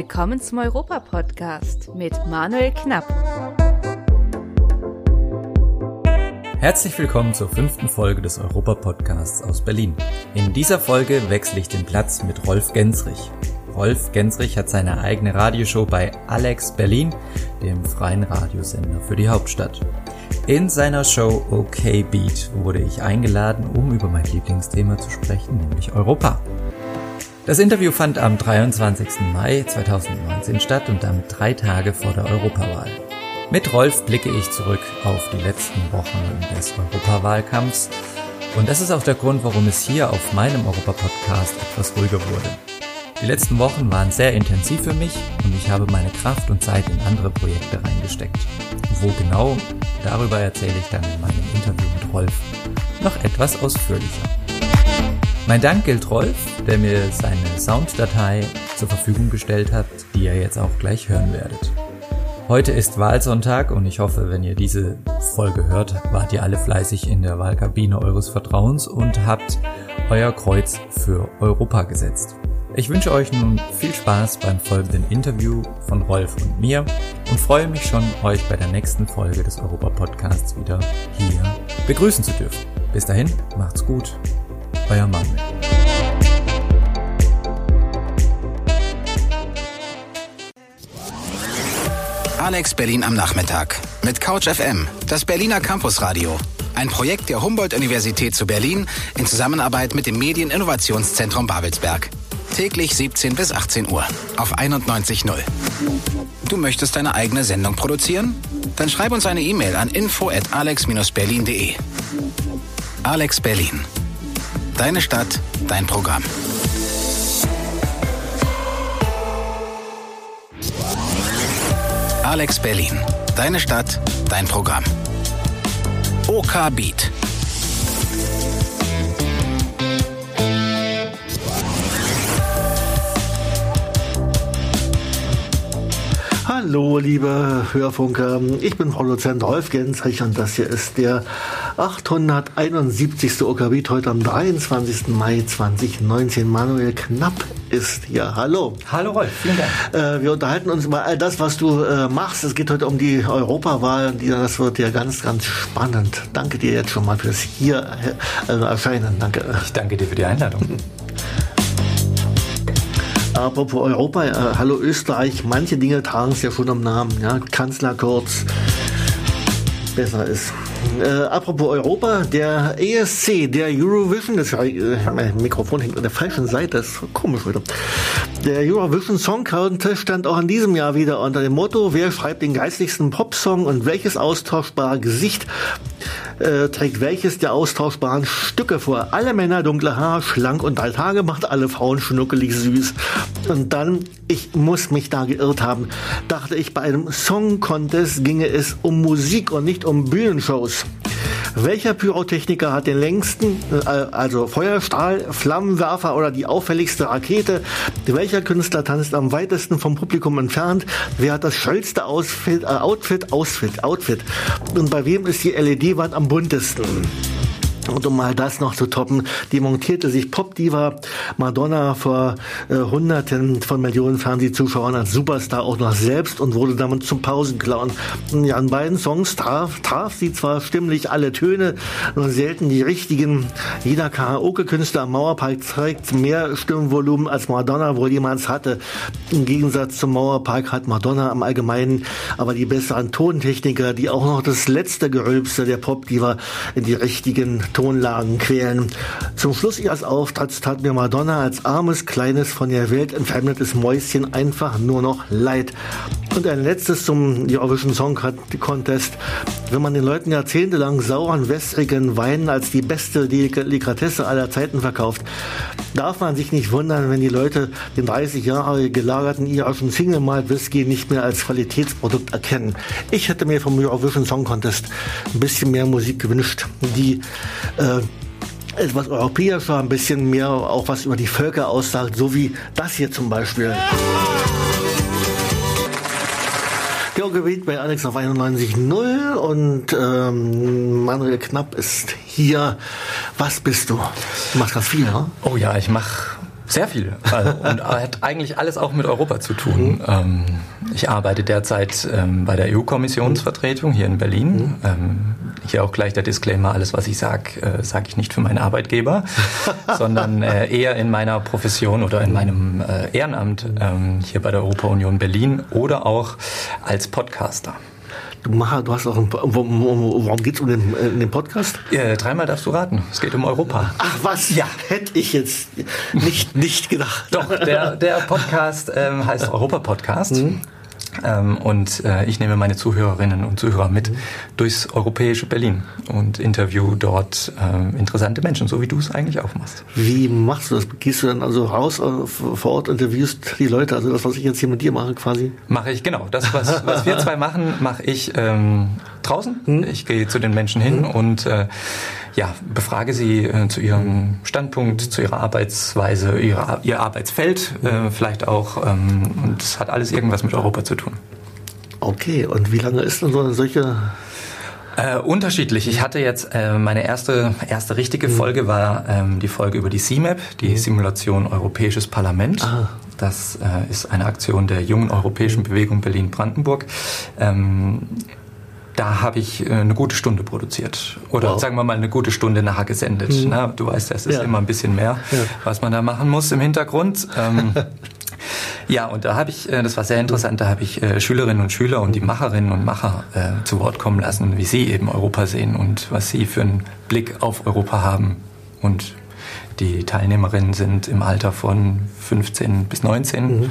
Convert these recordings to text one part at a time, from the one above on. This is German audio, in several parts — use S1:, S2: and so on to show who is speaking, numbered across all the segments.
S1: Willkommen zum Europa-Podcast mit Manuel Knapp.
S2: Herzlich willkommen zur fünften Folge des Europa-Podcasts aus Berlin. In dieser Folge wechsle ich den Platz mit Rolf Gensrich. Rolf Gensrich hat seine eigene Radioshow bei Alex Berlin, dem freien Radiosender für die Hauptstadt. In seiner Show OK Beat wurde ich eingeladen, um über mein Lieblingsthema zu sprechen, nämlich Europa. Das Interview fand am 23. Mai 2019 statt und damit drei Tage vor der Europawahl. Mit Rolf blicke ich zurück auf die letzten Wochen des Europawahlkampfs und das ist auch der Grund, warum es hier auf meinem Europa-Podcast etwas ruhiger wurde. Die letzten Wochen waren sehr intensiv für mich und ich habe meine Kraft und Zeit in andere Projekte reingesteckt. Wo genau, darüber erzähle ich dann in meinem Interview mit Rolf noch etwas ausführlicher. Mein Dank gilt Rolf, der mir seine Sounddatei zur Verfügung gestellt hat, die ihr jetzt auch gleich hören werdet. Heute ist Wahlsonntag und ich hoffe, wenn ihr diese Folge hört, wart ihr alle fleißig in der Wahlkabine eures Vertrauens und habt euer Kreuz für Europa gesetzt. Ich wünsche euch nun viel Spaß beim folgenden Interview von Rolf und mir und freue mich schon, euch bei der nächsten Folge des Europa-Podcasts wieder hier begrüßen zu dürfen. Bis dahin, macht's gut, euer Manuel.
S3: Alex Berlin am Nachmittag mit Couch FM, das Berliner Campusradio. Ein Projekt der Humboldt-Universität zu Berlin in Zusammenarbeit mit dem Medieninnovationszentrum Babelsberg. Täglich 17 bis 18 Uhr auf 91.0. Du möchtest deine eigene Sendung produzieren? Dann schreib uns eine E-Mail an info at alex-berlin.de. Alex Berlin. Deine Stadt, dein Programm. Alex Berlin. Deine Stadt, dein Programm. OK Beat.
S4: Hallo, liebe Hörfunker. Ich bin Produzent Rolf Gensrich und das hier ist der 871. Okabit heute am 23. Mai 2019. Manuel Knapp ist hier. Hallo.
S2: Hallo Rolf, vielen Dank.
S4: Äh, wir unterhalten uns über all das, was du äh, machst. Es geht heute um die Europawahl. Das wird ja ganz, ganz spannend. Danke dir jetzt schon mal fürs hier äh, erscheinen. Danke.
S2: Ich danke dir für die Einladung.
S4: Apropos Europa, äh, hallo Österreich, manche Dinge tragen es ja schon am Namen. Ja? Kanzler kurz, besser ist. Äh, apropos Europa, der ESC, der Eurovision, das äh, mein Mikrofon hängt an der falschen Seite, das ist komisch wieder. Der Eurovision Song Contest stand auch in diesem Jahr wieder unter dem Motto, wer schreibt den geistigsten Popsong und welches austauschbare Gesicht äh, trägt welches der austauschbaren Stücke vor. Alle Männer dunkle Haar, schlank und altar gemacht, alle Frauen schnuckelig süß. Und dann, ich muss mich da geirrt haben, dachte ich, bei einem Song Contest ginge es um Musik und nicht um Bühnenshows. Welcher Pyrotechniker hat den längsten, äh, also Feuerstrahl, Flammenwerfer oder die auffälligste Rakete? Welcher Künstler tanzt am weitesten vom Publikum entfernt? Wer hat das schönste Outfit, äh, Outfit, Outfit, Outfit? Und bei wem ist die LED-Wand am buntesten? Und um mal das noch zu toppen, demontierte sich Popdiva Madonna vor äh, Hunderten von Millionen Fernsehzuschauern als Superstar auch noch selbst und wurde damit zum Pausenclown. Ja, an beiden Songs traf, traf sie zwar stimmlich alle Töne, nur selten die richtigen. Jeder Karaoke-Künstler am Mauerpark trägt mehr Stimmvolumen als Madonna wohl jemals hatte. Im Gegensatz zum Mauerpark hat Madonna am Allgemeinen aber die besseren Tontechniker, die auch noch das letzte Gerülpse der Popdiva in die richtigen Tonlagen quälen. Zum Schluss ihres Auftritts tat mir Madonna als armes, kleines, von der Welt entfremdetes Mäuschen einfach nur noch leid. Und ein letztes zum Eurovision Song Contest. Wenn man den Leuten jahrzehntelang sauren, wässrigen Wein als die beste Delikatesse aller Zeiten verkauft, darf man sich nicht wundern, wenn die Leute den 30 Jahre gelagerten irischen Single Malt Whisky nicht mehr als Qualitätsprodukt erkennen. Ich hätte mir vom Eurovision Song Contest ein bisschen mehr Musik gewünscht, die äh, etwas europäischer, ein bisschen mehr auch was über die Völker aussagt, so wie das hier zum Beispiel. Gebiet bei Alex auf 91.0 und ähm, Manuel Knapp ist hier. Was bist du? Du machst ganz viel, ne?
S2: Oh ja, ich mache Sehr viel. Also, und hat eigentlich alles auch mit Europa zu tun. Mhm. Ähm, ich arbeite derzeit ähm, bei der EU-Kommissionsvertretung hier in Berlin. Mhm. Ähm, hier auch gleich der Disclaimer, alles was ich sage, äh, sage ich nicht für meinen Arbeitgeber, sondern äh, eher in meiner Profession oder in meinem äh, Ehrenamt ähm, hier bei der Europa-Union Berlin oder auch als Podcaster.
S4: Du, mach, du hast auch einen, worum, geht es um den, äh, den Podcast?
S2: Ja, dreimal darfst du raten. Es geht um Europa.
S4: Ach was? Ja. Hätte ich jetzt nicht, nicht gedacht.
S2: Doch, der, der Podcast ähm, heißt Europa Podcast. Mhm. Ähm, und äh, ich nehme meine Zuhörerinnen und Zuhörer mit mhm. durchs europäische Berlin und interview dort ähm, interessante Menschen, so wie du es eigentlich auch machst.
S4: Wie machst du das? Gehst du dann also raus äh, vor Ort, interviewst die Leute, also das, was ich jetzt hier mit dir mache quasi?
S2: Mache ich, genau. Das, was, was wir zwei machen, mache ich ähm, draußen. Mhm. Ich gehe zu den Menschen hin mhm. und äh, ja, befrage sie äh, zu ihrem Standpunkt, zu ihrer Arbeitsweise, ihrer, ihr Arbeitsfeld äh, vielleicht auch. Ähm, und es hat alles irgendwas mit Europa zu tun.
S4: Okay, und wie lange ist denn so eine solche
S2: äh, unterschiedlich. Ich hatte jetzt äh, meine erste erste richtige mhm. Folge war ähm, die Folge über die CMAP, die mhm. Simulation Europäisches Parlament. Ah. Das äh, ist eine Aktion der jungen europäischen Bewegung Berlin-Brandenburg. Ähm, da habe ich äh, eine gute Stunde produziert. Oder wow. sagen wir mal eine gute Stunde nachher gesendet. Mhm. Na, du weißt, es ist ja. immer ein bisschen mehr, ja. was man da machen muss im Hintergrund. Ähm, ja, und da habe ich, äh, das war sehr interessant, da habe ich äh, Schülerinnen und Schüler und die Macherinnen und Macher äh, zu Wort kommen lassen, wie sie eben Europa sehen und was sie für einen Blick auf Europa haben und die Teilnehmerinnen sind im Alter von 15 bis 19 mhm.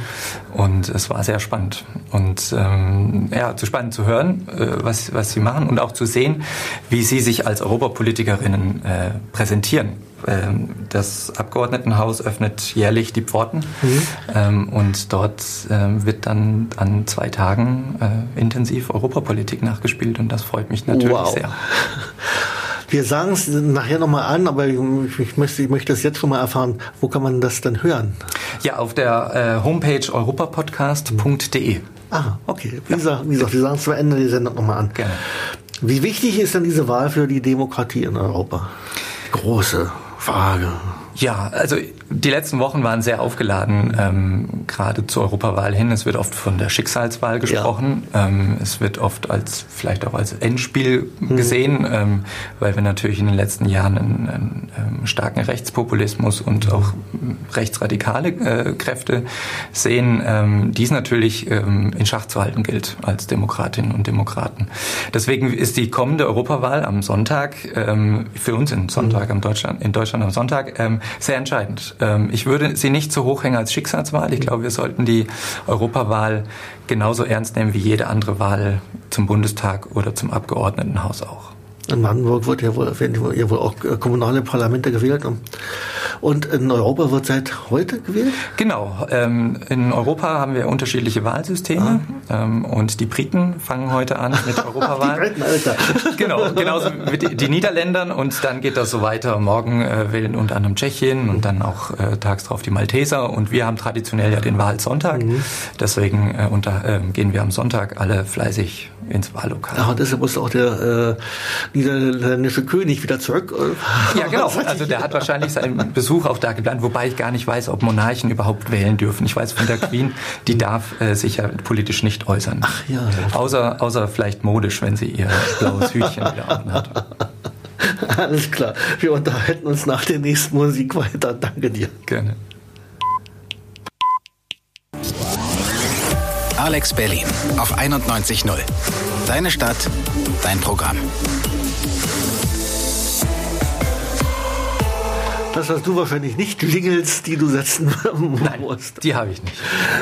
S2: und es war sehr spannend. Und ähm, ja, zu spannend zu hören, äh, was, was sie machen und auch zu sehen, wie sie sich als Europapolitikerinnen äh, präsentieren. Ähm, das Abgeordnetenhaus öffnet jährlich die Pforten mhm. ähm, und dort ähm, wird dann an zwei Tagen äh, intensiv Europapolitik nachgespielt und das freut mich natürlich wow. sehr.
S4: Wir sagen es nachher nochmal an, aber ich, ich, möchte, ich möchte das jetzt schon mal erfahren. Wo kann man das denn hören?
S2: Ja, auf der äh, Homepage europapodcast.de.
S4: Ah, okay. Wie, ja. gesagt, wie gesagt, wir sagen es zum Ende der Sendung nochmal an. Gerne. Wie wichtig ist denn diese Wahl für die Demokratie in Europa? Große Frage.
S2: Ja, also die letzten Wochen waren sehr aufgeladen, ähm, gerade zur Europawahl hin. Es wird oft von der Schicksalswahl gesprochen. Ja. Ähm, es wird oft als vielleicht auch als Endspiel mhm. gesehen, ähm, weil wir natürlich in den letzten Jahren einen, einen, einen ähm, starken Rechtspopulismus und auch rechtsradikale äh, Kräfte sehen, ähm, die es natürlich ähm, in Schach zu halten gilt als Demokratinnen und Demokraten. Deswegen ist die kommende Europawahl am Sonntag für uns in Sonntag mhm. am Deutschland in Deutschland am Sonntag sehr entscheidend. Ähm, ich würde sie nicht so hoch hängen als Schicksalswahl. Ich glaube, wir sollten die Europawahl genauso ernst nehmen wie jede andere Wahl zum Bundestag oder zum Abgeordnetenhaus auch.
S4: In Brandenburg wird ja wohl, werden ja wohl auch äh, kommunale Parlamente gewählt. Und in Europa wird seit heute gewählt?
S2: Genau. Ähm, in Europa haben wir unterschiedliche Wahlsysteme. Ah. Ähm, und die Briten fangen heute an mit Europawahl. die Briten, Alter. genau, genauso mit die Niederländern. Und dann geht das so weiter. Morgen äh, wählen unter anderem Tschechien und dann auch äh, tags drauf die Malteser. Und wir haben traditionell ja den Wahlsonntag. Mhm. Deswegen äh, unter, äh, gehen wir am Sonntag alle fleißig ins Wahllokal.
S4: Ja, und deshalb muss auch der äh, niederländische König wieder zurück.
S2: Ja, genau. Also der hat wahrscheinlich seinen Besuch auch da geplant, wobei ich gar nicht weiß, ob Monarchen überhaupt wählen dürfen. Ich weiß von der Queen, die darf äh, sich ja politisch nicht äußern. Ach ja. Außer, außer vielleicht modisch, wenn sie ihr blaues Hütchen wieder hat.
S4: Alles klar. Wir unterhalten uns nach der nächsten Musik weiter. Danke dir.
S2: Gerne.
S3: Alex Berlin auf 91.0. Deine Stadt, dein Programm.
S4: Das hast du wahrscheinlich nicht Jingles, die du setzen
S2: Nein, musst. Die habe ich nicht.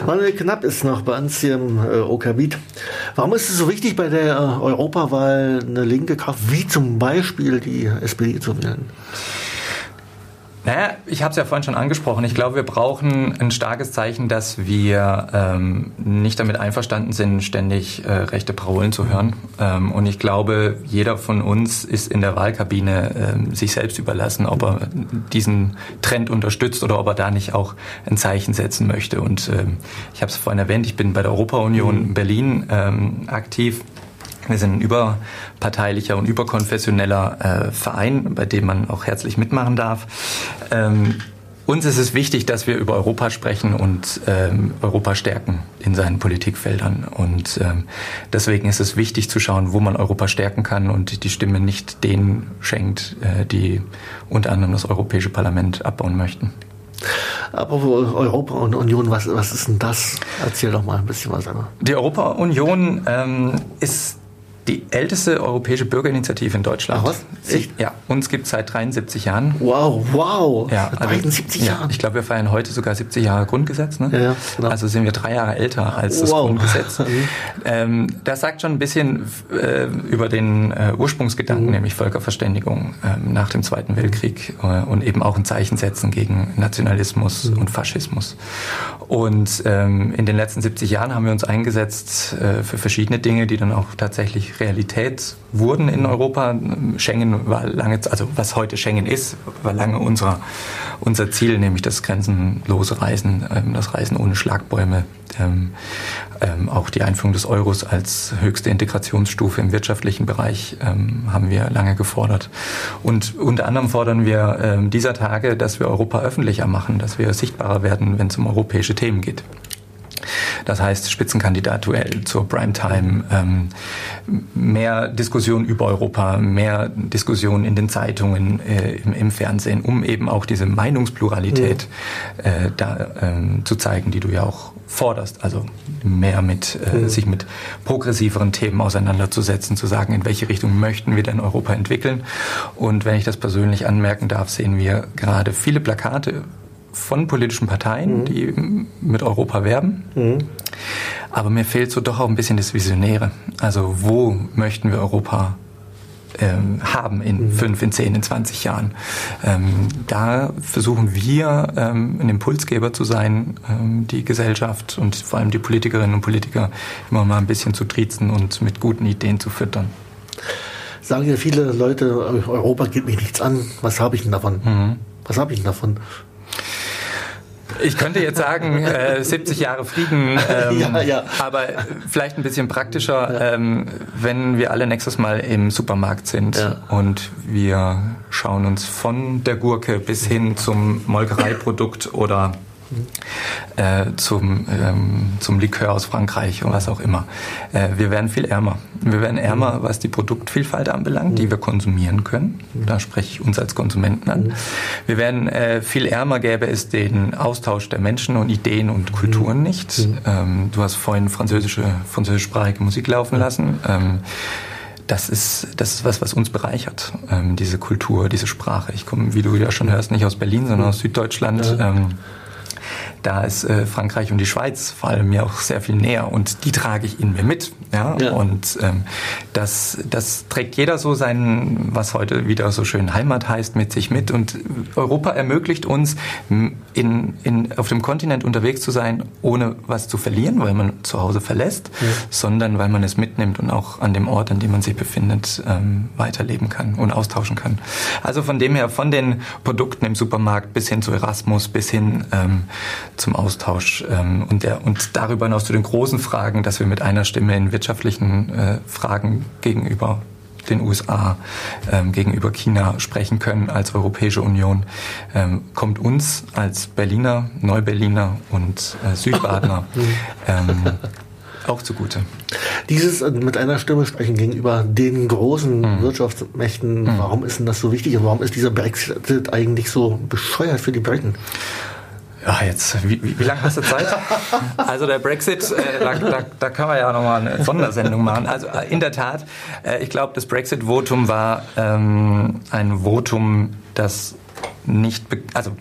S4: Manuel Knapp ist noch bei uns hier im äh, Okabit. Warum ist es so wichtig, bei der äh, Europawahl eine linke Kraft wie zum Beispiel die SPD zu wählen?
S2: Naja, ich habe es ja vorhin schon angesprochen. Ich glaube, wir brauchen ein starkes Zeichen, dass wir ähm, nicht damit einverstanden sind, ständig äh, rechte Parolen zu hören. Ähm, und ich glaube, jeder von uns ist in der Wahlkabine ähm, sich selbst überlassen, ob er diesen Trend unterstützt oder ob er da nicht auch ein Zeichen setzen möchte. Und ähm, ich habe es vorhin erwähnt, ich bin bei der Europa-Union mhm. Berlin ähm, aktiv. Wir sind ein überparteilicher und überkonfessioneller äh, Verein, bei dem man auch herzlich mitmachen darf. Ähm, uns ist es wichtig, dass wir über Europa sprechen und ähm, Europa stärken in seinen Politikfeldern. Und ähm, deswegen ist es wichtig zu schauen, wo man Europa stärken kann und die Stimme nicht denen schenkt, äh, die unter anderem das Europäische Parlament abbauen möchten.
S4: Apropos Europa und Union, was, was ist denn das? Erzähl doch mal ein bisschen was. Anna.
S2: Die Europa-Union ähm, ist die älteste europäische Bürgerinitiative in Deutschland.
S4: Ach was?
S2: Echt? Ja, uns gibt es seit 73 Jahren.
S4: Wow, wow.
S2: Ja,
S4: Seit 73
S2: ja,
S4: Jahren.
S2: Ich glaube, wir feiern heute sogar 70 Jahre Grundgesetz. Ne?
S4: Ja, ja, genau.
S2: Also sind wir drei Jahre älter als das
S4: Wow.
S2: Grundgesetz. ähm, das sagt schon ein bisschen äh, über den äh, Ursprungsgedanken,
S4: Mhm.
S2: nämlich Völkerverständigung ähm, nach dem Zweiten Weltkrieg äh, und eben auch ein Zeichen setzen gegen Nationalismus
S4: Mhm.
S2: und Faschismus. Und ähm, in den letzten 70 Jahren haben wir uns eingesetzt äh, für verschiedene Dinge, die dann auch tatsächlich Realität wurden in Europa. Schengen war lange, also was heute Schengen ist, war lange unser, unser Ziel, nämlich das grenzenlose Reisen, ähm, das Reisen ohne Schlagbäume, ähm, ähm, auch die Einführung des Euros als höchste Integrationsstufe im wirtschaftlichen Bereich haben wir lange gefordert. Und unter anderem fordern wir dieser Tage, dass wir Europa öffentlicher machen, dass wir sichtbarer werden, wenn es um europäische Themen geht. Das heißt Spitzenkandidat-Duell zur Primetime, ähm, mehr Diskussion über Europa, mehr Diskussion in den Zeitungen, äh, im, im Fernsehen, um eben auch diese Meinungspluralität äh, da ähm, zu zeigen, die du ja auch forderst. Also mehr mit äh, sich mit progressiveren Themen auseinanderzusetzen, zu sagen, in welche Richtung möchten wir denn Europa entwickeln. Und wenn ich das persönlich anmerken darf, sehen wir gerade viele Plakate von politischen Parteien, die mit Europa werben. Aber mir fehlt so doch auch ein bisschen das Visionäre. Also wo möchten wir Europa ähm, haben in fünf, in zehn, in 20 Jahren? Ähm, da versuchen wir, ähm, ein Impulsgeber zu sein, ähm, die Gesellschaft und vor allem die Politikerinnen und Politiker immer mal ein bisschen zu triezen und mit guten Ideen zu füttern.
S4: Sagen ja viele Leute, Europa geht mich nichts an. Was habe ich denn davon?
S2: Mhm.
S4: Was habe ich denn davon?
S2: Ich könnte jetzt sagen, äh, 70 Jahre Frieden, ähm,
S4: Ja, ja.
S2: aber vielleicht ein bisschen praktischer, ähm, wenn wir alle nächstes Mal im Supermarkt sind
S4: Ja.
S2: und wir schauen uns von der Gurke bis hin zum Molkereiprodukt oder äh, zum, ähm, zum Likör aus Frankreich und was auch immer. Äh, wir werden viel ärmer. Wir werden ärmer, was die Produktvielfalt anbelangt, die wir konsumieren können. Da spreche ich uns als Konsumenten an. Wir werden äh, viel ärmer, gäbe es den Austausch der Menschen und Ideen und Kulturen nicht. Ähm, du hast vorhin französische, französischsprachige Musik laufen lassen. Ähm, das ist, das ist was, was uns bereichert, ähm, diese Kultur, diese Sprache. Ich komme, wie du ja schon hörst, nicht aus Berlin, sondern aus Süddeutschland. Ähm, da ist äh, Frankreich und die Schweiz vor allem mir auch sehr viel näher und die trage ich in mir mit. Ja?
S4: Ja.
S2: Und ähm, das, das trägt jeder so seinen, was heute wieder so schön Heimat heißt, mit sich mit. Und Europa ermöglicht uns, in, in, auf dem Kontinent unterwegs zu sein, ohne was zu verlieren, weil man zu Hause verlässt, sondern weil man es mitnimmt und auch an dem Ort, an dem man sich befindet, ähm, weiterleben kann und austauschen kann. Also von dem her, von den Produkten im Supermarkt bis hin zu Erasmus, bis hin ähm, zum Austausch ähm, und, der, und darüber hinaus zu den großen Fragen, dass wir mit einer Stimme in wirtschaftlichen äh, Fragen gegenüber den USA, ähm, gegenüber China sprechen können als Europäische Union, ähm, kommt uns als Berliner, Neuberliner und äh, Südbadener ähm, auch zugute.
S4: Dieses äh, mit einer Stimme sprechen gegenüber den großen
S2: Mhm.
S4: Wirtschaftsmächten, warum ist denn das so wichtig und warum ist dieser Brexit eigentlich so bescheuert für die Briten?
S2: Ja, jetzt, wie, wie, wie lange hast du Zeit? Also der Brexit, äh, da, da, da kann man ja nochmal eine Sondersendung machen. Also äh, in der Tat, äh, ich glaube, das Brexit-Votum war ähm, ein Votum, das nicht, also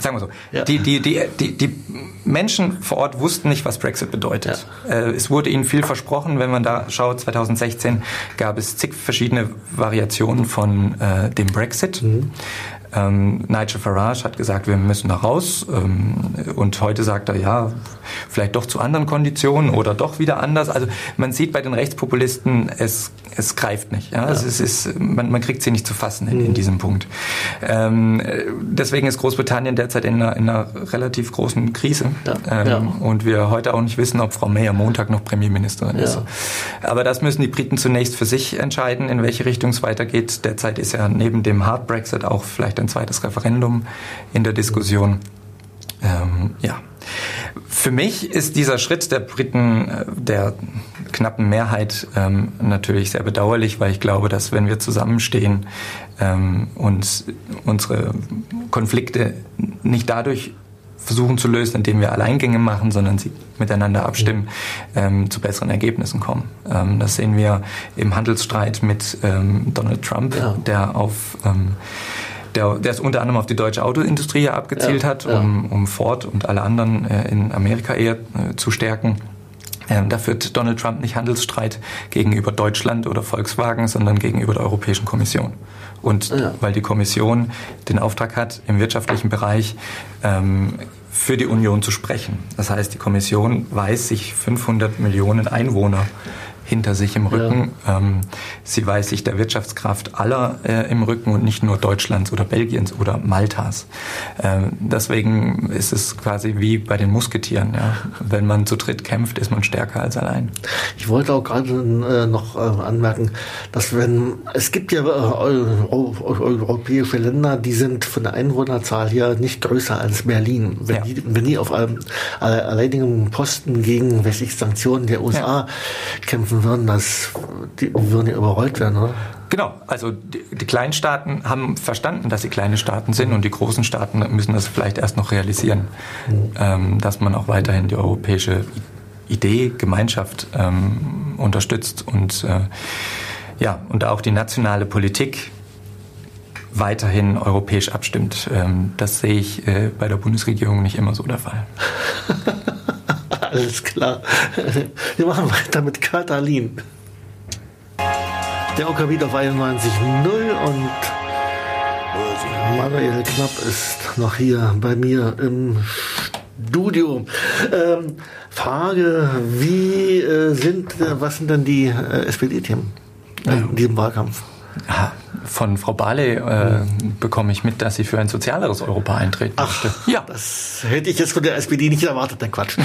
S2: sagen wir so,
S4: Ja.
S2: die, die, die, die, die Menschen vor Ort wussten nicht, was Brexit bedeutet. Äh, es wurde ihnen viel versprochen, wenn man da schaut, 2016 gab es zig verschiedene Variationen von äh, dem Brexit. Ähm, Nigel Farage hat gesagt, wir müssen da raus. Ähm, und heute sagt er, ja, vielleicht doch zu anderen Konditionen oder doch wieder anders. Also man sieht bei den Rechtspopulisten, es, es greift nicht. Ja? Es ist, es ist, man, man kriegt sie nicht zu fassen in, in diesem Punkt. Ähm, äh, deswegen ist Großbritannien derzeit in einer, in einer relativ großen Krise.
S4: Ja,
S2: Ähm,
S4: ja.
S2: Und wir heute auch nicht wissen, ob Frau May am Montag noch Premierministerin ist. Aber das müssen die Briten zunächst für sich entscheiden, in welche Richtung es weitergeht. Derzeit ist ja neben dem Hard Brexit auch vielleicht ein zweites Referendum in der Diskussion. Ähm, ja. Für mich ist dieser Schritt der Briten, äh, der knappen Mehrheit, ähm, natürlich sehr bedauerlich, weil ich glaube, dass wenn wir zusammenstehen ähm, und unsere Konflikte nicht dadurch versuchen zu lösen, indem wir Alleingänge machen, sondern sie miteinander abstimmen, ähm, zu besseren Ergebnissen kommen. Ähm, das sehen wir im Handelsstreit mit ähm, Donald Trump, ja. der auf ähm, der, der es unter anderem auf die deutsche Autoindustrie ja abgezielt ja, hat, um, um Ford und alle anderen äh, in Amerika eher äh, zu stärken. Ähm, da führt Donald Trump nicht Handelsstreit gegenüber Deutschland oder Volkswagen, sondern gegenüber der Europäischen Kommission. Und ja. weil die Kommission den Auftrag hat, im wirtschaftlichen Bereich ähm, für die Union zu sprechen. Das heißt, die Kommission weiß sich 500 Millionen Einwohner hinter sich im Rücken. Ja. Ähm, sie weiß sich der Wirtschaftskraft aller äh, im Rücken und nicht nur Deutschlands oder Belgiens oder Maltas. Ähm, deswegen ist es quasi wie bei den Musketieren. Ja? Wenn man zu dritt kämpft, ist man stärker als allein.
S4: Ich wollte auch gerade äh, noch äh, anmerken, dass wenn es gibt ja äh, europäische Länder, die sind von der Einwohnerzahl her nicht größer als Berlin. Wenn, ja. die, wenn die auf einem alleinigen Posten gegen welche Sanktionen der USA kämpfen helfen würden, dass die würden ja überrollt werden, oder?
S2: Genau, also die, die kleinen Staaten haben verstanden, dass sie kleine Staaten sind und die großen Staaten müssen das vielleicht erst noch realisieren, mhm. ähm, dass man auch weiterhin die europäische Idee, Gemeinschaft ähm, unterstützt und äh, ja, und auch die nationale Politik weiterhin europäisch abstimmt. Ähm, das sehe ich äh, bei der Bundesregierung nicht immer so der Fall.
S4: Alles klar. Wir machen weiter mit Katalin. Der OKW auf 91.0 und Manuel Knapp ist noch hier bei mir im Studio. Ähm, Frage, wie äh, sind, äh, was sind denn die äh, SPD-Themen in diesem Wahlkampf?
S2: Von Frau Barley äh, bekomme ich mit, dass sie für ein sozialeres Europa eintreten
S4: Ach, möchte. Ja. Das hätte ich jetzt von der SPD nicht erwartet, dein Quatsch.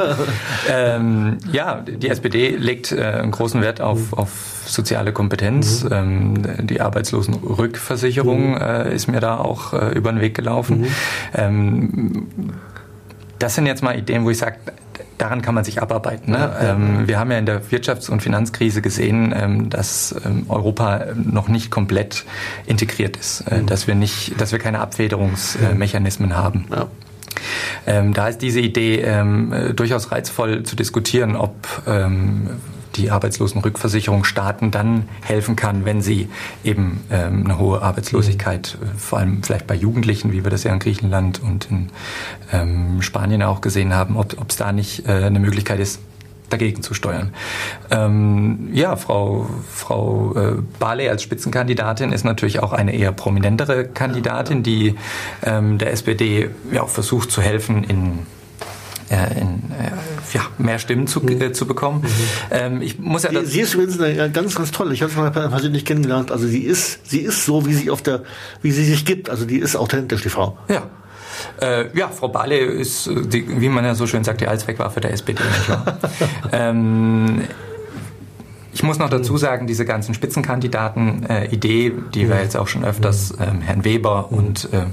S2: ähm, ja, die SPD legt äh, einen großen Wert auf, auf soziale Kompetenz. Mhm. Ähm, die Arbeitslosenrückversicherung mhm. äh, ist mir da auch äh, über den Weg gelaufen. Mhm. Ähm, das sind jetzt mal Ideen, wo ich sage, daran kann man sich abarbeiten. Ne? Ähm, wir haben ja in der Wirtschafts- und Finanzkrise gesehen, ähm, dass ähm, Europa noch nicht komplett integriert ist, äh, mhm. dass wir nicht, dass wir keine Abfederungsmechanismen haben. Ja. Ähm, da ist diese Idee ähm, äh, durchaus reizvoll zu diskutieren, ob ähm, die Arbeitslosenrückversicherung Staaten dann helfen kann, wenn sie eben ähm, eine hohe Arbeitslosigkeit, äh, vor allem vielleicht bei Jugendlichen, wie wir das ja in Griechenland und in ähm, Spanien auch gesehen haben, ob es da nicht äh, eine Möglichkeit ist, dagegen zu steuern. Ähm, ja, Frau, Frau äh, Barley als Spitzenkandidatin ist natürlich auch eine eher prominentere Kandidatin, die ähm, der SPD ja auch versucht zu helfen in äh, in, äh, ja, mehr Stimmen zu, mhm. äh, zu bekommen. Mhm.
S4: Ähm, ich muss ja sie, sie ist übrigens eine ganz, ganz toll. Ich habe sie mal persönlich kennengelernt. Also sie ist, sie ist so, wie sie auf der, wie sie sich gibt. Also die ist authentisch, die Frau.
S2: Ja. Äh, ja, Frau Bale ist, die, wie man ja so schön sagt, die Allzweckwaffe der SPD. ähm, ich muss noch dazu sagen, diese ganzen Spitzenkandidaten-Idee, äh, die wir mhm. jetzt auch schon öfters ähm, Herrn Weber und äh,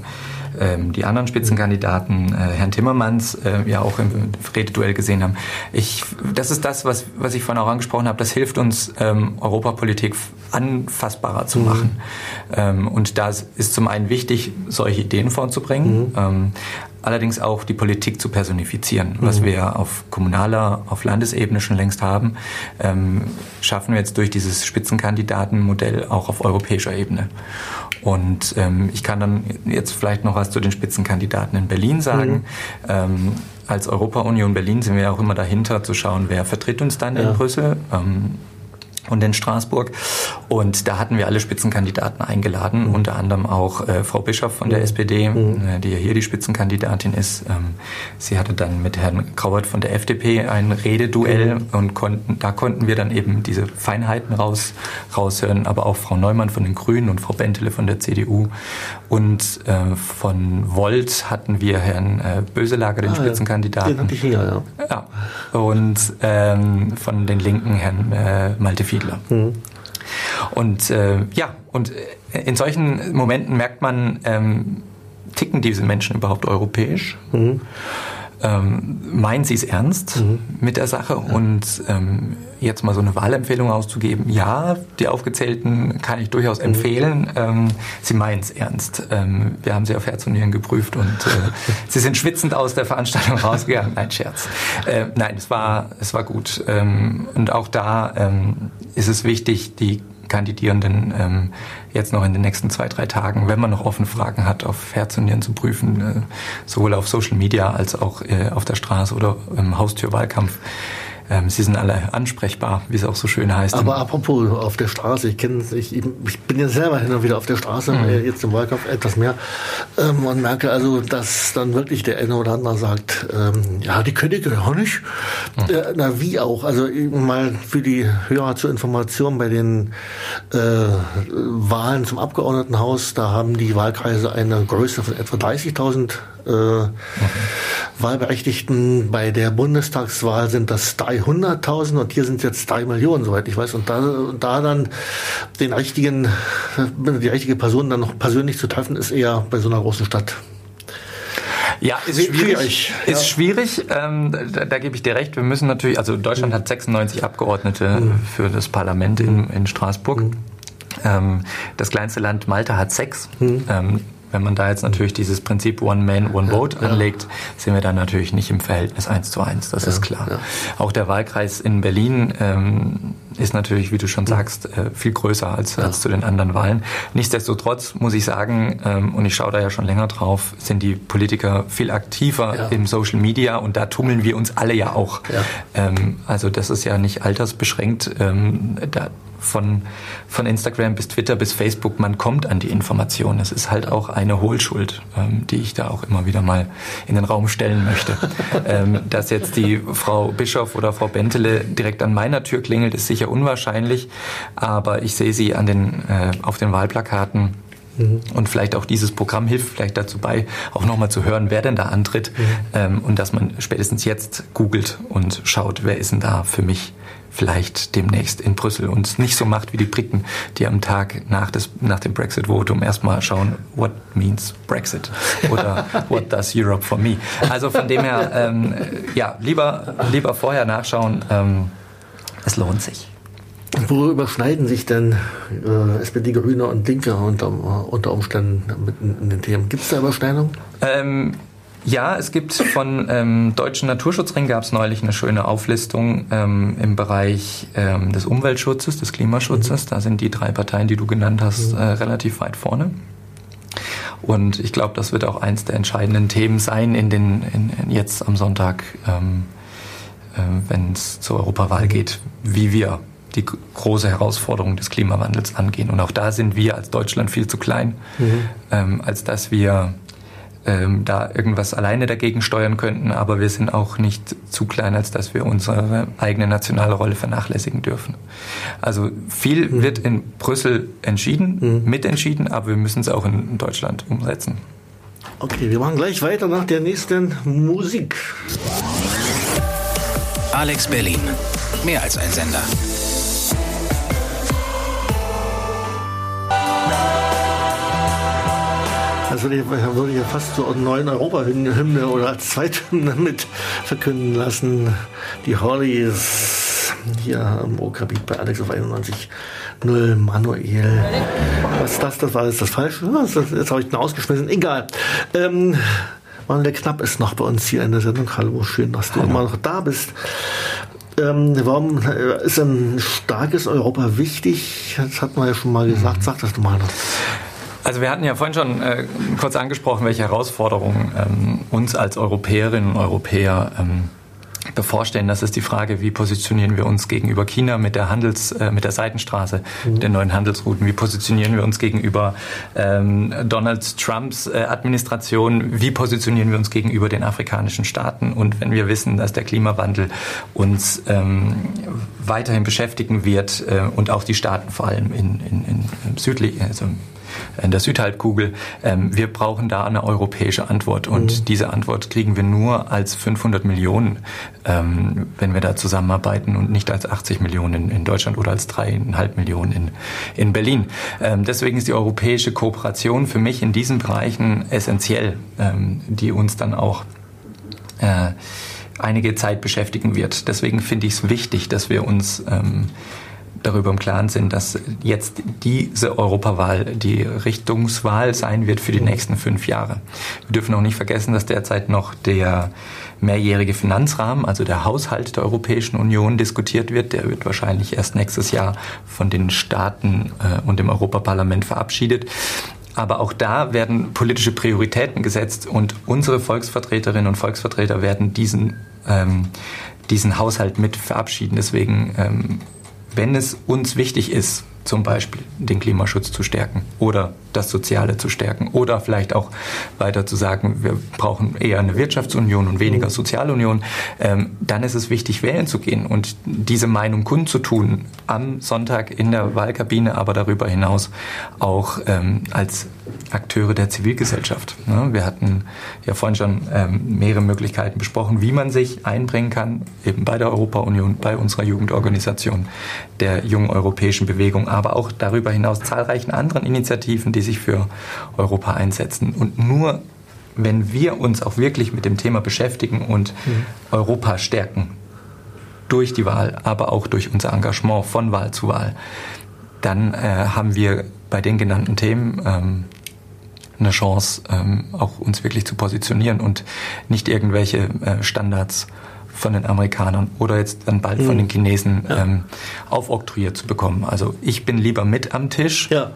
S2: ähm, die anderen Spitzenkandidaten, äh, Herrn Timmermans, äh, ja auch im Rededuell gesehen haben. Ich, das ist das, was, was ich vorhin auch angesprochen habe. Das hilft uns, ähm, Europapolitik anfassbarer zu machen. Mhm. Ähm, und da ist zum einen wichtig, solche Ideen vorzubringen. Mhm. Ähm, allerdings auch die Politik zu personifizieren, mhm. was wir auf kommunaler, auf Landesebene schon längst haben, ähm, schaffen wir jetzt durch dieses Spitzenkandidatenmodell auch auf europäischer Ebene. Und ähm, ich kann dann jetzt vielleicht noch was zu den Spitzenkandidaten in Berlin sagen. Mhm. Ähm, als Europa-Union Berlin sind wir auch immer dahinter zu schauen, wer vertritt uns dann ja. in Brüssel. Ähm, und in Straßburg. Und da hatten wir alle Spitzenkandidaten eingeladen, mhm. unter anderem auch äh, Frau Bischof von der mhm. SPD, mhm. äh, die ja hier die Spitzenkandidatin ist. Ähm, sie hatte dann mit Herrn Grauert von der FDP ein Rededuell mhm. und konnten, da konnten wir dann eben diese Feinheiten raus, raushören, aber auch Frau Neumann von den Grünen und Frau Bentele von der CDU. Und äh, von Volt hatten wir Herrn äh, Böselager, den ah, Spitzenkandidaten. Den ich hier, ja. ja. Und ähm, von den Linken Herrn äh, Malte Fiedler. Fiedler. Mhm. Und äh, ja, und äh, in solchen Momenten merkt man, ähm, ticken diese Menschen überhaupt europäisch? Mhm ähm, meinen Sie es ernst mhm. mit der Sache? Und ähm, jetzt mal so eine Wahlempfehlung auszugeben, ja, die aufgezählten kann ich durchaus mhm. empfehlen. Ähm, Sie meinen es ernst. Ähm, wir haben sie auf Herz und Nieren geprüft und äh, Sie sind schwitzend aus der Veranstaltung rausgegangen. Nein, Scherz. Äh, nein, es war, es war gut. Ähm, und auch da ähm, ist es wichtig, die Kandidierenden ähm, jetzt noch in den nächsten zwei, drei Tagen, wenn man noch offene Fragen hat, auf Herz und Nieren zu prüfen, äh, sowohl auf Social Media als auch äh, auf der Straße oder im Haustürwahlkampf ähm, sie sind alle ansprechbar, wie es auch so schön heißt.
S4: Aber apropos auf der Straße, ich kenne ich, ich bin ja selber hin und wieder auf der Straße, mhm. Äh, jetzt im Wahlkampf etwas mehr ähm, und merke also, dass dann wirklich der eine oder andere sagt, ähm, ja, die Könige auch nicht. Mhm. Äh, na, wie auch. Also mal für die Hörer zur Information bei den äh, Wahlen zum Abgeordnetenhaus, da haben die Wahlkreise eine Größe von etwa 30.000 äh, mhm. Wahlberechtigten. Bei der Bundestagswahl sind das 300.000 und hier sind jetzt drei Millionen, soweit ich weiß. Und da, da dann den richtigen, die richtige Person dann noch persönlich zu treffen, ist eher bei so einer großen Stadt
S2: ja, ist schwierig. schwierig. Ist ja. schwierig. Ähm, da, da, gebe ich dir recht. Wir müssen natürlich, also Deutschland mhm. hat 96 Abgeordnete mhm. für das Parlament in, in Straßburg. Mhm. Ähm, das kleinste Land Malta hat sechs. Mhm. Ähm, wenn man da jetzt natürlich dieses Prinzip One Man, One Vote ja, anlegt, sind wir dann natürlich nicht im Verhältnis eins zu eins, das ja, ist klar. Ja. Auch der Wahlkreis in Berlin ähm, ist natürlich, wie du schon sagst, äh, viel größer als, als zu den anderen Wahlen. Nichtsdestotrotz muss ich sagen, ähm, und ich schaue da ja schon länger drauf, sind die Politiker viel aktiver im Social Media und da tummeln wir uns alle ja auch. Ähm, also das ist ja nicht altersbeschränkt. Ähm, da, von, von Instagram bis Twitter bis Facebook, man kommt an die Information. Es ist halt auch eine Hohlschuld, ähm, die ich da auch immer wieder mal in den Raum stellen möchte. ähm, dass jetzt die Frau Bischof oder Frau Bentele direkt an meiner Tür klingelt, ist sicher unwahrscheinlich, aber ich sehe sie an den, äh, auf den Wahlplakaten mhm. und vielleicht auch dieses Programm hilft vielleicht dazu bei, auch nochmal zu hören, wer denn da antritt mhm. ähm, und dass man spätestens jetzt googelt und schaut, wer ist denn da für mich vielleicht demnächst in Brüssel und nicht so macht wie die Briten, die am Tag nach, des, nach dem Brexit-Votum erstmal schauen, what means Brexit oder what does Europe for me. Also von dem her, ähm, ja, lieber, lieber vorher nachschauen, ähm, es lohnt sich.
S4: Wo überschneiden sich denn äh, SPD, Grüne und Linke unter, unter Umständen mit in den Themen? Gibt es da Überschneidungen?
S2: Ähm, ja, es gibt von ähm, Deutschen Naturschutzring gab es neulich eine schöne Auflistung ähm, im Bereich ähm, des Umweltschutzes, des Klimaschutzes. Mhm. Da sind die drei Parteien, die du genannt hast, mhm. äh, relativ weit vorne. Und ich glaube, das wird auch eins der entscheidenden Themen sein in den in, in jetzt am Sonntag, ähm, äh, wenn es zur Europawahl mhm. geht, wie wir die große Herausforderung des Klimawandels angehen. Und auch da sind wir als Deutschland viel zu klein, mhm. ähm, als dass wir ähm, da irgendwas alleine dagegen steuern könnten, aber wir sind auch nicht zu klein, als dass wir unsere eigene nationale Rolle vernachlässigen dürfen. Also viel mhm. wird in Brüssel entschieden, mhm. mitentschieden, aber wir müssen es auch in Deutschland umsetzen.
S4: Okay, wir machen gleich weiter nach der nächsten Musik.
S3: Alex Berlin. Mehr als ein Sender.
S4: Das würde ich, würde ich fast so eine neuen Europa-Hymne oder als Zweithymne mit verkünden lassen. Die Hollies hier im Okerbeat bei Alex auf 91. Null Manuel. Was ist das? Das war jetzt das Falsche. Jetzt habe ich den ausgeschmissen. Egal. Ähm, Manuel Knapp ist noch bei uns hier in der Sendung. Hallo, schön, dass du Hallo. immer noch da bist. Ähm, warum äh, ist ein starkes Europa wichtig? Das hat man ja schon mal gesagt. Sag das mal noch.
S2: Also wir hatten ja vorhin schon äh, kurz angesprochen, welche Herausforderungen ähm, uns als Europäerinnen und Europäer ähm, bevorstehen. Das ist die Frage, wie positionieren wir uns gegenüber China mit der Handels, äh, mit der Seitenstraße, mhm. den neuen Handelsrouten? Wie positionieren wir uns gegenüber ähm, Donald Trumps äh, Administration? Wie positionieren wir uns gegenüber den afrikanischen Staaten? Und wenn wir wissen, dass der Klimawandel uns ähm, weiterhin beschäftigen wird äh, und auch die Staaten vor allem in, in, in südlich, also in der Südhalbkugel. Ähm, wir brauchen da eine europäische Antwort und mhm. diese Antwort kriegen wir nur als 500 Millionen, ähm, wenn wir da zusammenarbeiten und nicht als 80 Millionen in Deutschland oder als dreieinhalb Millionen in, in Berlin. Ähm, deswegen ist die europäische Kooperation für mich in diesen Bereichen essentiell, die uns dann auch äh, einige Zeit beschäftigen wird. Deswegen finde ich es wichtig, dass wir uns ähm, darüber im Klaren sind, dass jetzt diese Europawahl die Richtungswahl sein wird für die nächsten fünf Jahre. Wir dürfen auch nicht vergessen, dass derzeit noch der mehrjährige Finanzrahmen, also der Haushalt der Europäischen Union diskutiert wird. Der wird wahrscheinlich erst nächstes Jahr von den Staaten äh, und dem Europaparlament verabschiedet. Aber auch da werden politische Prioritäten gesetzt und unsere Volksvertreterinnen und Volksvertreter werden diesen, ähm, diesen Haushalt mit verabschieden. Deswegen, ähm, wenn es uns wichtig ist, zum Beispiel den Klimaschutz zu stärken oder das Soziale zu stärken oder vielleicht auch weiter zu sagen, wir brauchen eher eine Wirtschaftsunion und weniger Sozialunion, ähm, dann ist es wichtig, wählen zu gehen und diese Meinung kundzutun am Sonntag in der Wahlkabine, aber darüber hinaus auch ähm, als Akteure der Zivilgesellschaft. Ne? Wir hatten ja vorhin schon ähm, mehrere Möglichkeiten besprochen, wie man sich einbringen kann, eben bei der Europa-Union, bei unserer Jugendorganisation, der jungen europäischen Bewegung, aber auch darüber hinaus zahlreichen anderen Initiativen, die sich für Europa einsetzen. Und nur wenn wir uns auch wirklich mit dem Thema beschäftigen und mhm. Europa stärken, durch die Wahl, aber auch durch unser Engagement von Wahl zu Wahl, dann äh, haben wir bei den genannten Themen ähm, eine Chance, ähm, auch uns wirklich zu positionieren und nicht irgendwelche äh, Standards von den Amerikanern oder jetzt dann bald von mhm. den Chinesen ja. ähm, aufoktroyiert zu bekommen. Also ich bin lieber mit am Tisch, ja.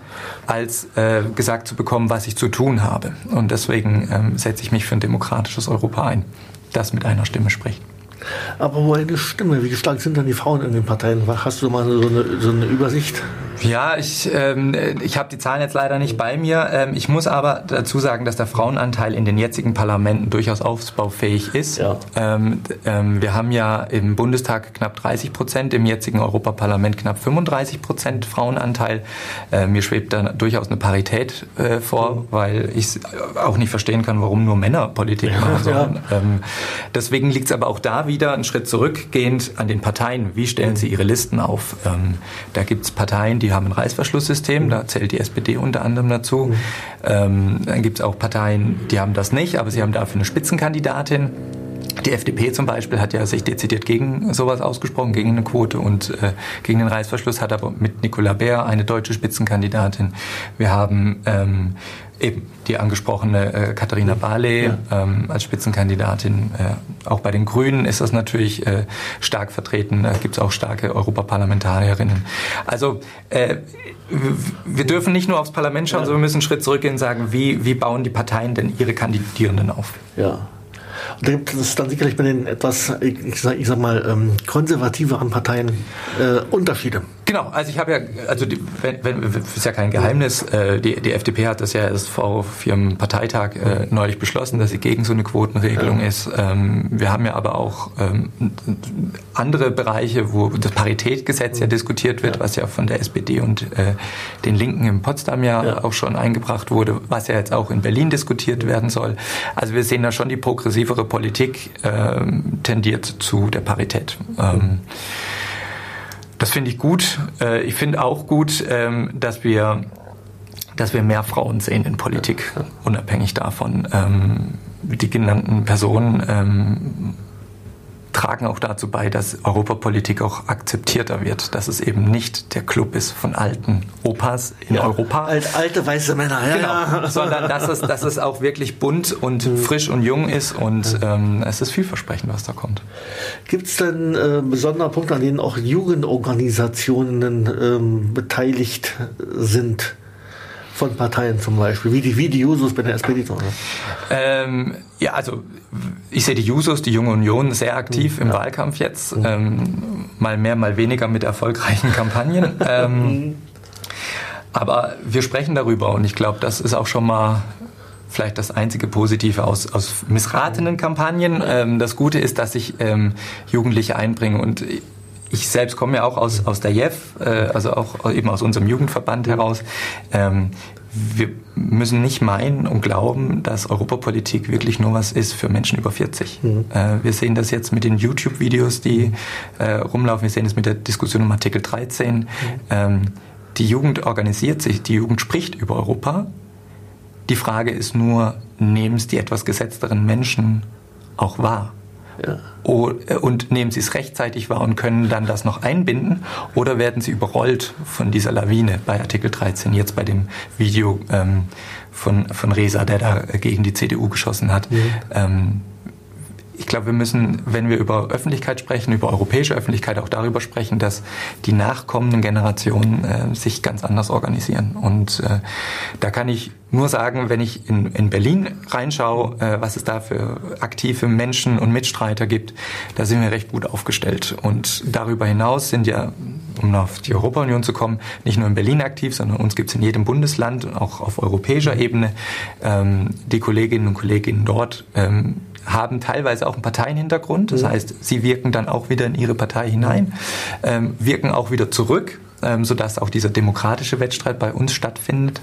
S2: als äh, gesagt zu bekommen, was ich zu tun habe. Und deswegen ähm, setze ich mich für ein demokratisches Europa ein, das mit einer Stimme spricht.
S4: Aber wo eine Stimme, wie stark sind dann die Frauen in den Parteien? Hast du mal so eine, so eine Übersicht?
S2: Ja, ich, ähm, ich habe die Zahlen jetzt leider nicht bei mir. Ähm, ich muss aber dazu sagen, dass der Frauenanteil in den jetzigen Parlamenten durchaus ausbaufähig ist. Ja. Ähm, ähm, wir haben ja im Bundestag knapp 30 Prozent, im jetzigen Europaparlament knapp 35 Prozent Frauenanteil. Äh, mir schwebt da durchaus eine Parität äh, vor, mhm. weil ich auch nicht verstehen kann, warum nur Männer Politik ja, machen sollen. Ja. Ähm, deswegen liegt es aber auch da wieder einen Schritt zurückgehend an den Parteien. Wie stellen mhm. sie ihre Listen auf? Ähm, da gibt es Parteien, die haben ein Reißverschlusssystem, da zählt die SPD unter anderem dazu. Mhm. Ähm, dann gibt es auch Parteien, die haben das nicht, aber sie haben dafür eine Spitzenkandidatin. Die FDP zum Beispiel hat ja sich dezidiert gegen sowas ausgesprochen, gegen eine Quote und äh, gegen den Reißverschluss, hat aber mit Nicola Bär eine deutsche Spitzenkandidatin. Wir haben ähm, eben die angesprochene äh, Katharina Barley ja. ähm, als Spitzenkandidatin. Äh, auch bei den Grünen ist das natürlich äh, stark vertreten. Da gibt es auch starke Europaparlamentarierinnen. Also äh, wir dürfen nicht nur aufs Parlament schauen, ja. sondern wir müssen einen Schritt zurückgehen und sagen, wie, wie bauen die Parteien denn ihre Kandidierenden auf?
S4: Ja. Und da gibt es dann sicherlich bei den etwas, ich sag, ich sag mal, ähm, konservativeren Parteien äh, Unterschiede.
S2: Genau, also ich habe ja, also die, wenn, wenn, ist ja kein Geheimnis, äh, die, die FDP hat das ja erst vor ihrem Parteitag äh, neulich beschlossen, dass sie gegen so eine Quotenregelung ja. ist. Ähm, wir haben ja aber auch ähm, andere Bereiche, wo das Paritätgesetz ja diskutiert wird, ja. was ja von der SPD und äh, den Linken in Potsdam ja, ja, auch schon eingebracht wurde, was ja jetzt auch in Berlin diskutiert werden soll. Also wir sehen da schon, die progressivere Politik ähm, tendiert zu der Parität. Ähm, das finde ich gut. Äh, ich finde auch gut, ähm, dass wir dass wir mehr Frauen sehen in Politik, unabhängig davon. Ähm, die genannten Personen ähm, tragen auch dazu bei, dass Europapolitik auch akzeptierter wird, dass es eben nicht der Club ist von alten Opas in ja, Europa.
S4: Alt, alte weiße Männer, ja.
S2: Genau, sondern dass es, dass es auch wirklich bunt und mhm. frisch und jung ist und ähm, es ist vielversprechend, was da kommt.
S4: Gibt es denn äh, besondere Punkte, an denen auch Jugendorganisationen ähm, beteiligt sind? Von Parteien zum Beispiel, wie die, wie die Jusos bei der SPD zum
S2: Ähm, ja, also ich sehe die Jusos, die Junge Union, sehr aktiv im ja. Wahlkampf jetzt. Mhm. Ähm, mal mehr, mal weniger mit erfolgreichen Kampagnen. ähm, mhm. aber wir sprechen darüber und ich glaube, das ist auch schon mal vielleicht das einzige Positive aus, aus missratenen Kampagnen. Ähm, das Gute ist, dass sich ähm, Jugendliche einbringen und ich selbst komme ja auch aus, aus der JEF, äh, also auch eben aus unserem Jugendverband heraus. Ähm, wir müssen nicht meinen und glauben, dass Europapolitik wirklich nur was ist für Menschen über 40. Mhm. Äh, wir sehen das jetzt mit den YouTube-Videos, die äh, rumlaufen. Wir sehen das mit der Diskussion um Artikel 13. Mhm. Ähm, die Jugend organisiert sich, die Jugend spricht über Europa. Die Frage ist nur, nehmen es die etwas gesetzteren Menschen auch wahr? Ja. Äh, und nehmen sie es rechtzeitig wahr und können dann das noch einbinden oder werden sie überrollt von dieser Lawine bei Artikel 13, jetzt bei dem Video ähm, von, von Reza, der da gegen die CDU geschossen hat. Mhm. Ähm, ich glaube, wir müssen, wenn wir über Öffentlichkeit sprechen, über europäische Öffentlichkeit, auch darüber sprechen, dass die nachkommenden Generationen äh, sich ganz anders organisieren. Und äh, da kann ich nur sagen, wenn ich in, in Berlin reinschaue, äh, was es da für aktive Menschen und Mitstreiter gibt, da sind wir recht gut aufgestellt. Und darüber hinaus sind ja, um auf die Europa-Union zu kommen, nicht nur in Berlin aktiv, sondern uns gibt es in jedem Bundesland und auch auf europäischer Ebene ähm, die Kolleginnen und Kollegen dort. Ähm, haben teilweise auch einen Parteienhintergrund. Das mhm. heißt, sie wirken dann auch wieder in ihre Partei hinein, ähm, wirken auch wieder zurück, ähm, sodass auch dieser demokratische Wettstreit bei uns stattfindet.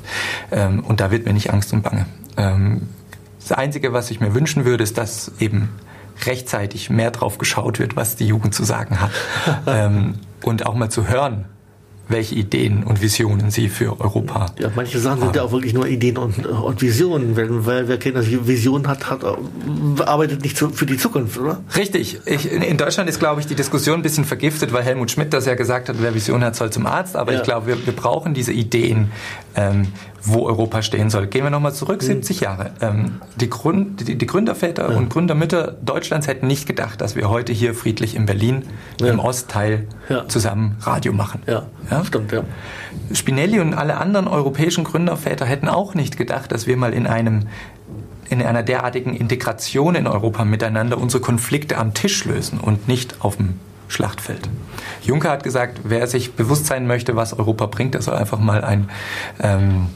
S2: Ähm, und da wird mir nicht Angst und Bange. Ähm, das Einzige, was ich mir wünschen würde, ist, dass eben rechtzeitig mehr drauf geschaut wird, was die Jugend zu sagen hat. ähm, und auch mal zu hören, welche Ideen und Visionen Sie für Europa haben.
S4: Ja, manche Sachen sind ja auch wirklich nur Ideen und, und Visionen. Wenn, weil wer kennt, dass Visionen hat, hat, arbeitet nicht für die Zukunft, oder?
S2: Richtig. Ich, in Deutschland ist, glaube ich, die Diskussion ein bisschen vergiftet, weil Helmut Schmidt das ja gesagt hat, wer Vision hat, soll zum Arzt. Aber ja. ich glaube, wir, wir brauchen diese Ideen, ähm, wo Europa stehen soll. Gehen wir nochmal zurück, mhm. 70 Jahre. Ähm, die, Grund, die, die Gründerväter ja. und Gründermütter Deutschlands hätten nicht gedacht, dass wir heute hier friedlich in Berlin ja. im Ostteil ja. zusammen Radio machen.
S4: Ja, ja? stimmt, ja.
S2: Spinelli und alle anderen europäischen Gründerväter hätten auch nicht gedacht, dass wir mal in einem in einer derartigen Integration in Europa miteinander unsere Konflikte am Tisch lösen und nicht auf dem Schlachtfeld. Juncker hat gesagt, wer sich bewusst sein möchte, was Europa bringt, der soll einfach mal ein ähm,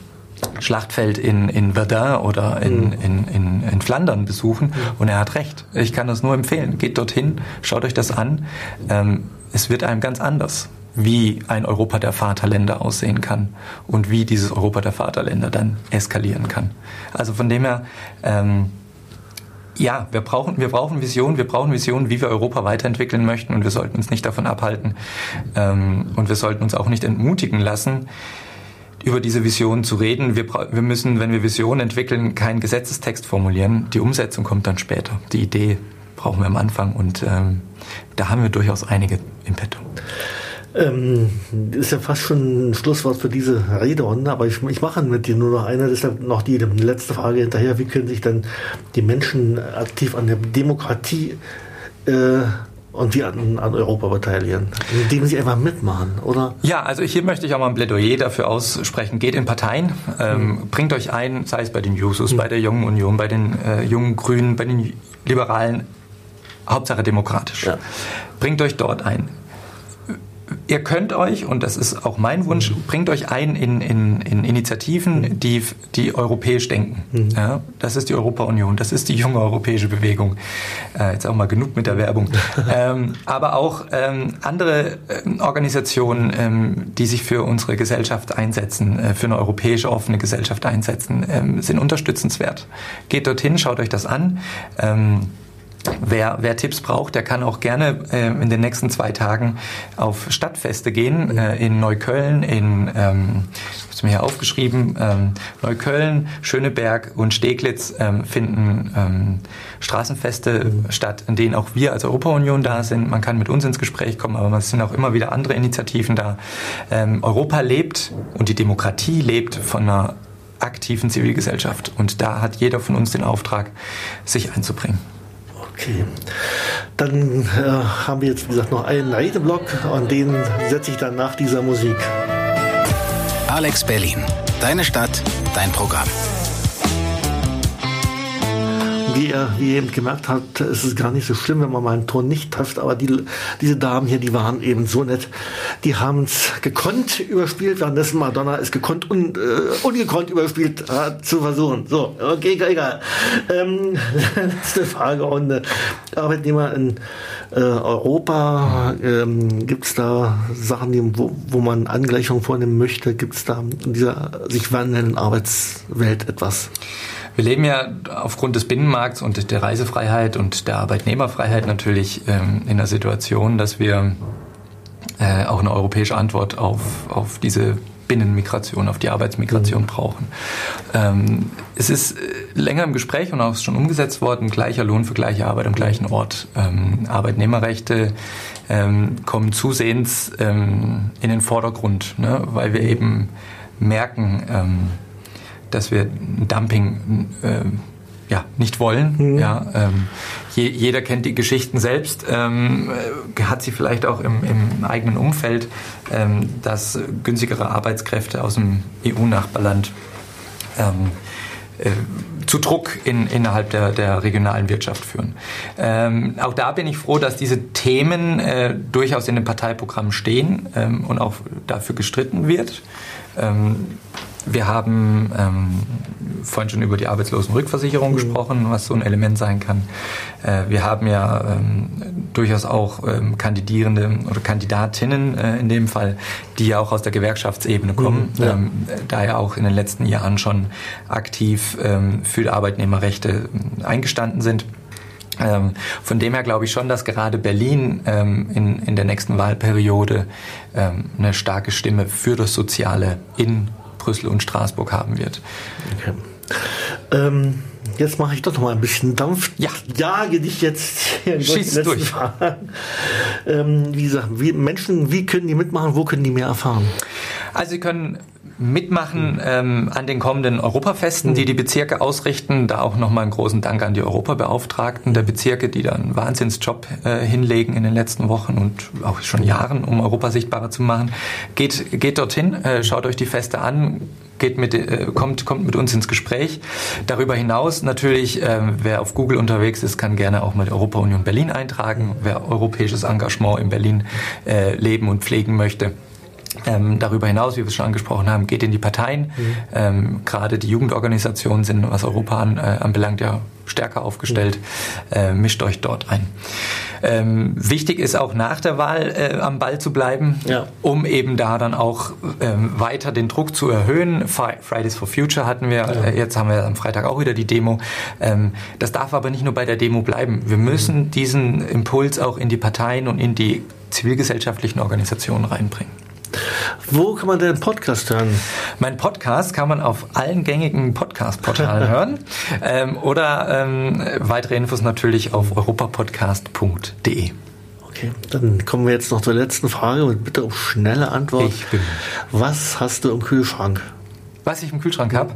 S2: Schlachtfeld in, in Verdun oder in, mhm. in, in, in Flandern besuchen. Mhm. Und er hat recht. Ich kann das nur empfehlen. Geht dorthin, schaut euch das an. Ähm, es wird einem ganz anders, wie ein Europa der Vaterländer aussehen kann und wie dieses Europa der Vaterländer dann eskalieren kann. Also von dem her, ähm, ja, wir brauchen, wir brauchen Visionen, wir brauchen Visionen, wie wir Europa weiterentwickeln möchten und wir sollten uns nicht davon abhalten ähm, und wir sollten uns auch nicht entmutigen lassen, über diese Vision zu reden. Wir, wir müssen, wenn wir Visionen entwickeln, keinen Gesetzestext formulieren. Die Umsetzung kommt dann später. Die Idee brauchen wir am Anfang und ähm, da haben wir durchaus einige im Petto.
S4: Ähm, ist ja fast schon ein Schlusswort für diese Rederunde, aber ich, ich mache mit dir nur noch eine, deshalb noch die letzte Frage hinterher. Wie können sich dann die Menschen aktiv an der Demokratie äh, und wie an, an Europa beteiligen, indem sie einfach mitmachen, oder?
S2: Ja, also hier möchte ich auch mal ein Plädoyer dafür aussprechen. Geht in Parteien, ähm, mhm. bringt euch ein, sei es bei den Jusos, mhm. bei der Jungen Union, bei den äh, Jungen Grünen, bei den Liberalen, Hauptsache demokratisch. Ja. Bringt euch dort ein ihr könnt euch, und das ist auch mein Wunsch, bringt euch ein in, in, in Initiativen, die, die europäisch denken. Mhm. Ja, das ist die Europa-Union, das ist die junge europäische Bewegung. Äh, jetzt auch mal genug mit der Werbung. ähm, aber auch ähm, andere äh, Organisationen, ähm, die sich für unsere Gesellschaft einsetzen, äh, für eine europäische offene Gesellschaft einsetzen, ähm, sind unterstützenswert. Geht dorthin, schaut euch das an. Wer, wer Tipps braucht, der kann auch gerne äh, in den nächsten zwei Tagen auf Stadtfeste gehen. Äh, in Neukölln, in, ähm, ich habe mir hier aufgeschrieben, ähm, Neukölln, Schöneberg und Steglitz ähm, finden ähm, Straßenfeste mhm. statt, in denen auch wir als Europa-Union da sind. Man kann mit uns ins Gespräch kommen, aber es sind auch immer wieder andere Initiativen da. Ähm, Europa lebt und die Demokratie lebt von einer aktiven Zivilgesellschaft. Und da hat jeder von uns den Auftrag, sich einzubringen.
S4: Okay. Dann äh, haben wir jetzt, wie gesagt, noch einen Redeblock und den setze ich dann nach dieser Musik.
S3: Alex Berlin. Deine Stadt, dein Programm.
S4: Wie er, wie eben gemerkt hat, ist es gar nicht so schlimm, wenn man mal einen Ton nicht trifft. Aber die, diese Damen hier, die waren eben so nett. Die haben es gekonnt überspielt, währenddessen Madonna es gekonnt und äh, ungekonnt überspielt äh, zu versuchen. So, okay, egal. Ähm, letzte Fragerunde. Arbeitnehmer in äh, Europa, ähm, gibt es da Sachen, die, wo, wo man Angleichung vornehmen möchte? Gibt es da in dieser sich wandelnden Arbeitswelt etwas?
S2: Wir leben ja aufgrund des Binnenmarkts und der Reisefreiheit und der Arbeitnehmerfreiheit natürlich ähm, in der Situation, dass wir äh, auch eine europäische Antwort auf, auf diese Binnenmigration, auf die Arbeitsmigration mhm. brauchen. Ähm, es ist äh, länger im Gespräch und auch schon umgesetzt worden, gleicher Lohn für gleiche Arbeit am gleichen Ort. Ähm, Arbeitnehmerrechte ähm, kommen zusehends ähm, in den Vordergrund, ne, weil wir eben merken, ähm, dass wir Dumping äh, ja, nicht wollen. Mhm. Ja, ähm, je, jeder kennt die Geschichten selbst, ähm, äh, hat sie vielleicht auch im, im eigenen Umfeld, ähm, dass günstigere Arbeitskräfte aus dem EU-Nachbarland ähm, äh, zu Druck in, innerhalb der, der regionalen Wirtschaft führen. Ähm, auch da bin ich froh, dass diese Themen äh, durchaus in den Parteiprogrammen stehen ähm, und auch dafür gestritten wird. Ähm, wir haben ähm, vorhin schon über die Arbeitslosenrückversicherung mhm. gesprochen, was so ein Element sein kann. Äh, wir haben ja ähm, durchaus auch ähm, Kandidierende oder Kandidatinnen äh, in dem Fall, die ja auch aus der Gewerkschaftsebene kommen, mhm, ja. ähm, da ja auch in den letzten Jahren schon aktiv ähm, für Arbeitnehmerrechte äh, eingestanden sind. Ähm, von dem her glaube ich schon, dass gerade Berlin ähm, in, in der nächsten Wahlperiode ähm, eine starke Stimme für das Soziale in Brüssel und Straßburg haben wird.
S4: Okay. Ähm, jetzt mache ich doch noch mal ein bisschen Dampf.
S2: Ja.
S4: Jage dich jetzt
S2: hier Schieß durch.
S4: Ähm, wie gesagt, wie, Menschen, wie können die mitmachen? Wo können die mehr erfahren?
S2: Also sie können mitmachen ähm, an den kommenden Europafesten, die die Bezirke ausrichten. Da auch nochmal einen großen Dank an die Europabeauftragten der Bezirke, die da einen Wahnsinnsjob äh, hinlegen in den letzten Wochen und auch schon Jahren, um Europa sichtbarer zu machen. Geht, geht dorthin, äh, schaut euch die Feste an, geht mit, äh, kommt, kommt mit uns ins Gespräch. Darüber hinaus natürlich, äh, wer auf Google unterwegs ist, kann gerne auch mit Europa Union Berlin eintragen. Wer europäisches Engagement in Berlin äh, leben und pflegen möchte, ähm, darüber hinaus, wie wir es schon angesprochen haben, geht in die Parteien. Mhm. Ähm, gerade die Jugendorganisationen sind, was Europa an, äh, anbelangt, ja stärker aufgestellt. Mhm. Äh, mischt euch dort ein. Ähm, wichtig ist auch nach der Wahl äh, am Ball zu bleiben, ja. um eben da dann auch ähm, weiter den Druck zu erhöhen. Fridays for Future hatten wir, ja. äh, jetzt haben wir am Freitag auch wieder die Demo. Ähm, das darf aber nicht nur bei der Demo bleiben. Wir müssen mhm. diesen Impuls auch in die Parteien und in die zivilgesellschaftlichen Organisationen reinbringen.
S4: Wo kann man den Podcast hören?
S2: Mein Podcast kann man auf allen gängigen Podcast-Portalen hören. Ähm, oder ähm, weitere Infos natürlich auf europapodcast.de.
S4: Okay, dann kommen wir jetzt noch zur letzten Frage und bitte um schnelle Antwort. Ich bin. Was hast du im Kühlschrank?
S2: Was ich im Kühlschrank habe?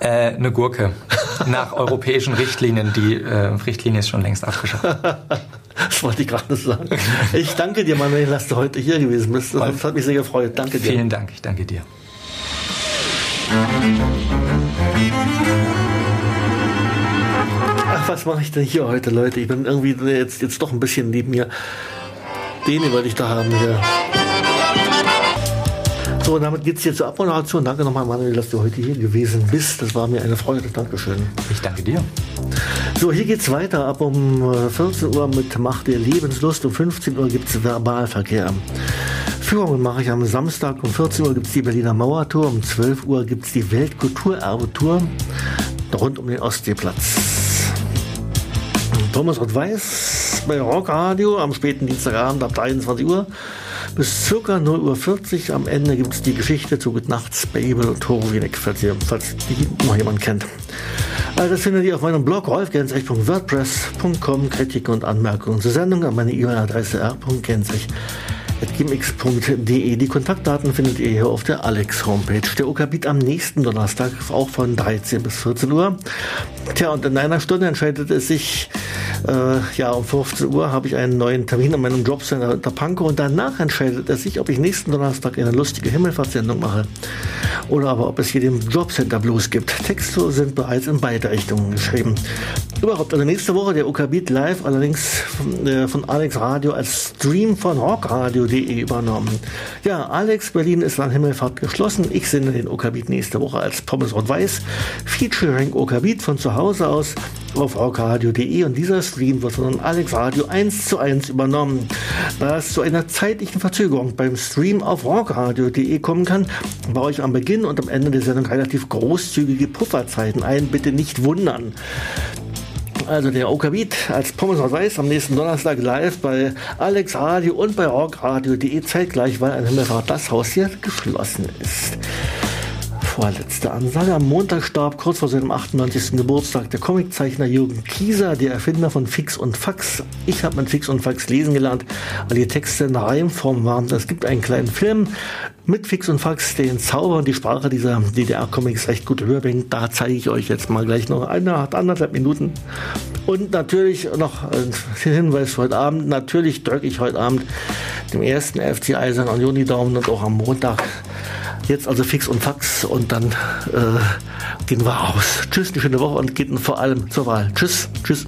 S2: Äh, eine Gurke. Nach europäischen Richtlinien. Die äh, Richtlinie ist schon längst abgeschafft.
S4: das wollte ich gerade sagen. Ich danke dir, Manuel, dass du heute hier gewesen bist. Das hat mich sehr gefreut. Danke dir.
S2: Vielen Dank. Ich danke dir.
S4: Ach, was mache ich denn hier heute, Leute? Ich bin irgendwie jetzt, jetzt doch ein bisschen neben mir. Den wollte ich da haben hier. So, und damit geht es jetzt zur Abmoderation. Danke nochmal, Manuel, dass du heute hier gewesen bist. Das war mir eine Freude. Dankeschön.
S2: Ich danke dir.
S4: So, hier geht es weiter. Ab um 14 äh, Uhr mit Macht der Lebenslust. Um 15 Uhr gibt es Verbalverkehr. Führungen mache ich am Samstag. Um 14 Uhr gibt es die Berliner Mauertour. Um 12 Uhr gibt es die Weltkulturerbe-Tour rund um den Ostseeplatz. Thomas Rott Weiß bei Rockradio am späten Dienstagabend ab 23 Uhr bis ca. 0.40 Uhr am Ende gibt es die Geschichte zu Good Nachts Babel und Horowinek, falls, falls die noch jemand kennt. Also das findet ihr auf meinem Blog rolfgensrich.wordpress.com Kritik und Anmerkungen zur Sendung an meine E-Mail-Adresse r.gensrich gmx.de. Die Kontaktdaten findet ihr hier auf der Alex Homepage. Der OK bietet am nächsten Donnerstag auch von 13 bis 14 Uhr. Tja, und in einer Stunde entscheidet es sich, äh, ja, um 15 Uhr habe ich einen neuen Termin an meinem Jobcenter der Pankow und danach entscheidet es sich, ob ich nächsten Donnerstag eine lustige Himmelfahrtssendung mache oder aber ob es hier den Jobcenter Blues gibt. Texte sind bereits in beide Richtungen geschrieben. Überhaupt, also nächste Woche der Okabit Live, allerdings von, äh, von Alex Radio als Stream von rockradio.de übernommen. Ja, Alex Berlin ist an Himmelfahrt geschlossen. Ich sende den Okabit nächste Woche als Pommes und Weiß, featuring Okabit von zu Hause aus auf rockradio.de und dieser Stream wird von Alex Radio 1 zu 1 übernommen. Da es zu einer zeitlichen Verzögerung beim Stream auf rockradio.de kommen kann, baue ich am Beginn und am Ende der Sendung relativ großzügige Pufferzeiten ein. Bitte nicht wundern. Also der Okabit als Pommes und Weiß am nächsten Donnerstag live bei Alex Radio und bei rockradio.de zeitgleich, weil ein Himmelfahrt das Haus hier geschlossen ist. Vorletzte Ansage. Am Montag starb kurz vor seinem 98. Geburtstag der Comiczeichner Jürgen Kieser, der Erfinder von Fix und Fax. Ich habe mit Fix und Fax lesen gelernt, weil die Texte in Reimform waren. Es gibt einen kleinen Film mit Fix und Fax, den Zauber und die Sprache dieser DDR-Comics recht gut rüberbringt. Da zeige ich euch jetzt mal gleich noch eine, anderthalb Minuten. Und natürlich noch ein Hinweis für heute Abend. Natürlich drücke ich heute Abend dem ersten FC Eisern und Juni Daumen und auch am Montag Jetzt also fix und fax und dann äh, gehen wir raus. Tschüss, eine schöne Woche und geht vor allem zur Wahl. Tschüss, tschüss.